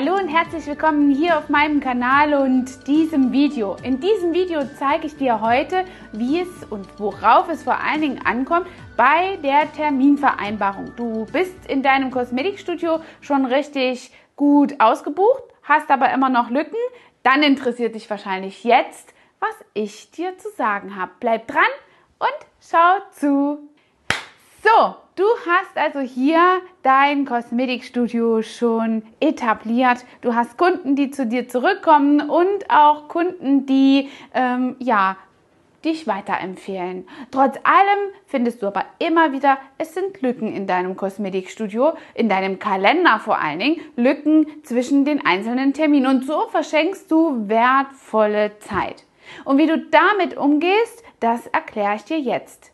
Hallo und herzlich willkommen hier auf meinem Kanal und diesem Video. In diesem Video zeige ich dir heute, wie es und worauf es vor allen Dingen ankommt bei der Terminvereinbarung. Du bist in deinem Kosmetikstudio schon richtig gut ausgebucht, hast aber immer noch Lücken. Dann interessiert dich wahrscheinlich jetzt, was ich dir zu sagen habe. Bleib dran und schau zu. Du hast also hier dein Kosmetikstudio schon etabliert. Du hast Kunden, die zu dir zurückkommen und auch Kunden, die ähm, ja dich weiterempfehlen. Trotz allem findest du aber immer wieder, es sind Lücken in deinem Kosmetikstudio, in deinem Kalender vor allen Dingen, Lücken zwischen den einzelnen Terminen. Und so verschenkst du wertvolle Zeit. Und wie du damit umgehst, das erkläre ich dir jetzt.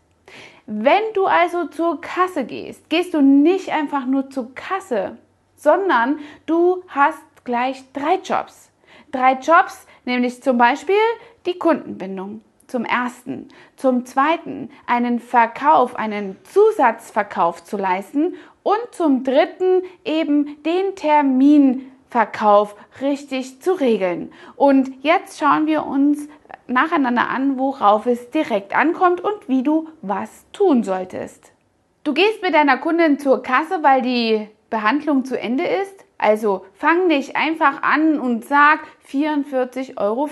Wenn du also zur Kasse gehst, gehst du nicht einfach nur zur Kasse, sondern du hast gleich drei Jobs. Drei Jobs, nämlich zum Beispiel die Kundenbindung. Zum ersten. Zum zweiten, einen Verkauf, einen Zusatzverkauf zu leisten. Und zum dritten, eben den Terminverkauf richtig zu regeln. Und jetzt schauen wir uns nacheinander an, worauf es direkt ankommt und wie du was tun solltest. Du gehst mit deiner Kundin zur Kasse, weil die Behandlung zu Ende ist. Also fang dich einfach an und sag 44,50 Euro.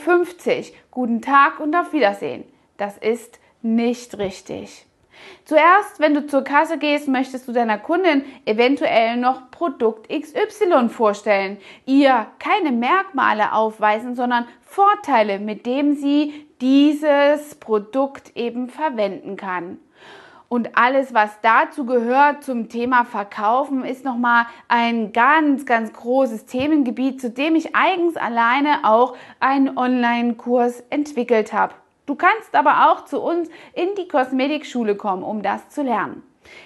Guten Tag und auf Wiedersehen. Das ist nicht richtig. Zuerst, wenn du zur Kasse gehst, möchtest du deiner Kundin eventuell noch Produkt XY vorstellen, ihr keine Merkmale aufweisen, sondern Vorteile, mit dem sie dieses Produkt eben verwenden kann. Und alles, was dazu gehört zum Thema Verkaufen, ist nochmal ein ganz, ganz großes Themengebiet, zu dem ich eigens alleine auch einen Online-Kurs entwickelt habe. Du kannst aber auch zu uns in die Kosmetikschule kommen, um das zu lernen.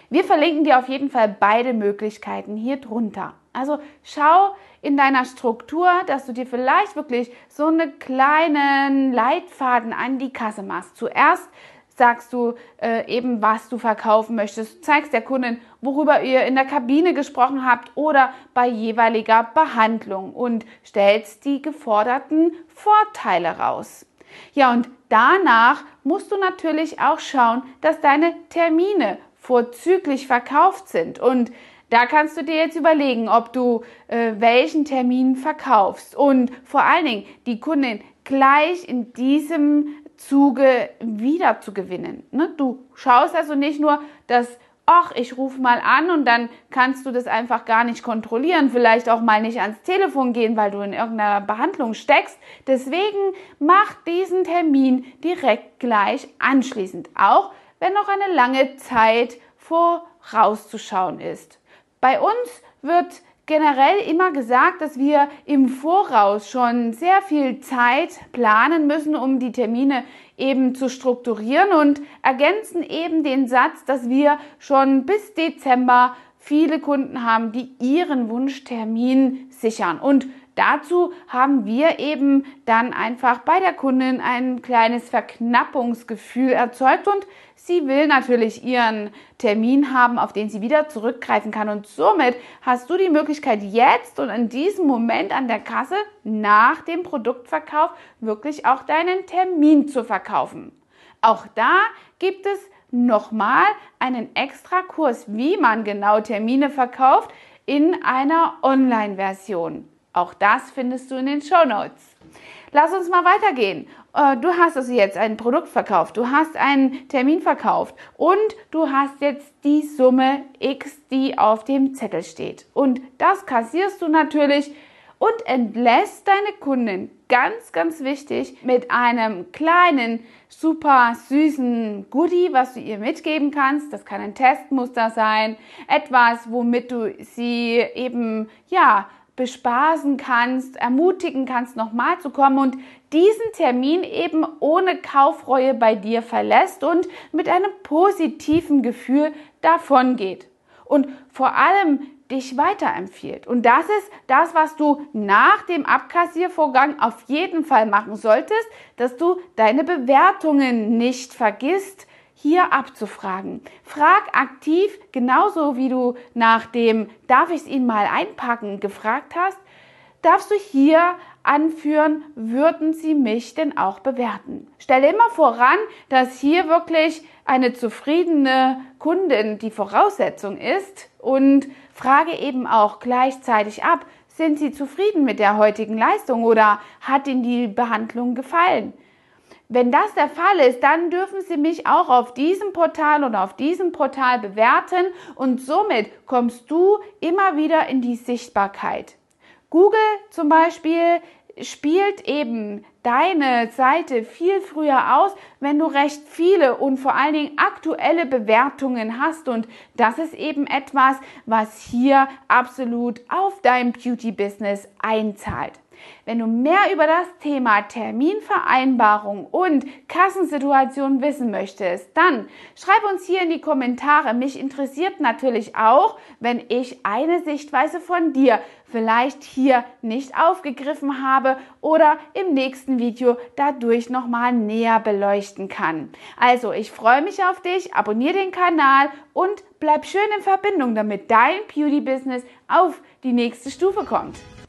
Wir verlinken dir auf jeden Fall beide Möglichkeiten hier drunter. Also schau in deiner Struktur, dass du dir vielleicht wirklich so einen kleinen Leitfaden an die Kasse machst. Zuerst sagst du äh, eben, was du verkaufen möchtest, zeigst der Kundin, worüber ihr in der Kabine gesprochen habt oder bei jeweiliger Behandlung und stellst die geforderten Vorteile raus. Ja, und danach musst du natürlich auch schauen, dass deine Termine vorzüglich verkauft sind. Und da kannst du dir jetzt überlegen, ob du äh, welchen Termin verkaufst und vor allen Dingen die Kundin gleich in diesem Zuge wieder zu gewinnen. Ne? Du schaust also nicht nur, dass ach, ich rufe mal an und dann kannst du das einfach gar nicht kontrollieren, vielleicht auch mal nicht ans Telefon gehen, weil du in irgendeiner Behandlung steckst. Deswegen mach diesen Termin direkt gleich anschließend, auch wenn noch eine lange Zeit vorauszuschauen ist. Bei uns wird generell immer gesagt, dass wir im Voraus schon sehr viel Zeit planen müssen, um die Termine eben zu strukturieren und ergänzen eben den Satz, dass wir schon bis Dezember viele Kunden haben, die ihren Wunschtermin sichern. Und dazu haben wir eben dann einfach bei der Kundin ein kleines Verknappungsgefühl erzeugt und sie will natürlich ihren Termin haben, auf den sie wieder zurückgreifen kann. Und somit hast du die Möglichkeit jetzt und in diesem Moment an der Kasse nach dem Produktverkauf wirklich auch deinen Termin zu verkaufen. Auch da gibt es nochmal einen extra Kurs, wie man genau Termine verkauft in einer Online-Version. Auch das findest du in den Show Notes. Lass uns mal weitergehen. Äh, du hast also jetzt ein Produkt verkauft, du hast einen Termin verkauft und du hast jetzt die Summe X, die auf dem Zettel steht. Und das kassierst du natürlich und entlässt deine Kunden, ganz, ganz wichtig, mit einem kleinen, super süßen Goodie, was du ihr mitgeben kannst. Das kann ein Testmuster sein, etwas, womit du sie eben, ja, bespaßen kannst, ermutigen kannst, nochmal zu kommen und diesen Termin eben ohne Kaufreue bei dir verlässt und mit einem positiven Gefühl davon geht. Und vor allem dich weiterempfiehlt. Und das ist das, was du nach dem Abkassiervorgang auf jeden Fall machen solltest, dass du deine Bewertungen nicht vergisst, hier abzufragen. Frag aktiv, genauso wie du nach dem Darf ich es Ihnen mal einpacken gefragt hast, darfst du hier anführen, würden sie mich denn auch bewerten? Stelle immer voran, dass hier wirklich eine zufriedene Kundin die Voraussetzung ist und frage eben auch gleichzeitig ab, sind Sie zufrieden mit der heutigen Leistung oder hat Ihnen die Behandlung gefallen? Wenn das der Fall ist, dann dürfen Sie mich auch auf diesem Portal oder auf diesem Portal bewerten und somit kommst du immer wieder in die Sichtbarkeit. Google zum Beispiel spielt eben deine Seite viel früher aus, wenn du recht viele und vor allen Dingen aktuelle Bewertungen hast. Und das ist eben etwas, was hier absolut auf dein Beauty-Business einzahlt. Wenn du mehr über das Thema Terminvereinbarung und Kassensituation wissen möchtest, dann schreib uns hier in die Kommentare. Mich interessiert natürlich auch, wenn ich eine Sichtweise von dir vielleicht hier nicht aufgegriffen habe oder im nächsten Video dadurch nochmal näher beleuchten kann. Also, ich freue mich auf dich, abonniere den Kanal und bleib schön in Verbindung, damit dein Beauty-Business auf die nächste Stufe kommt.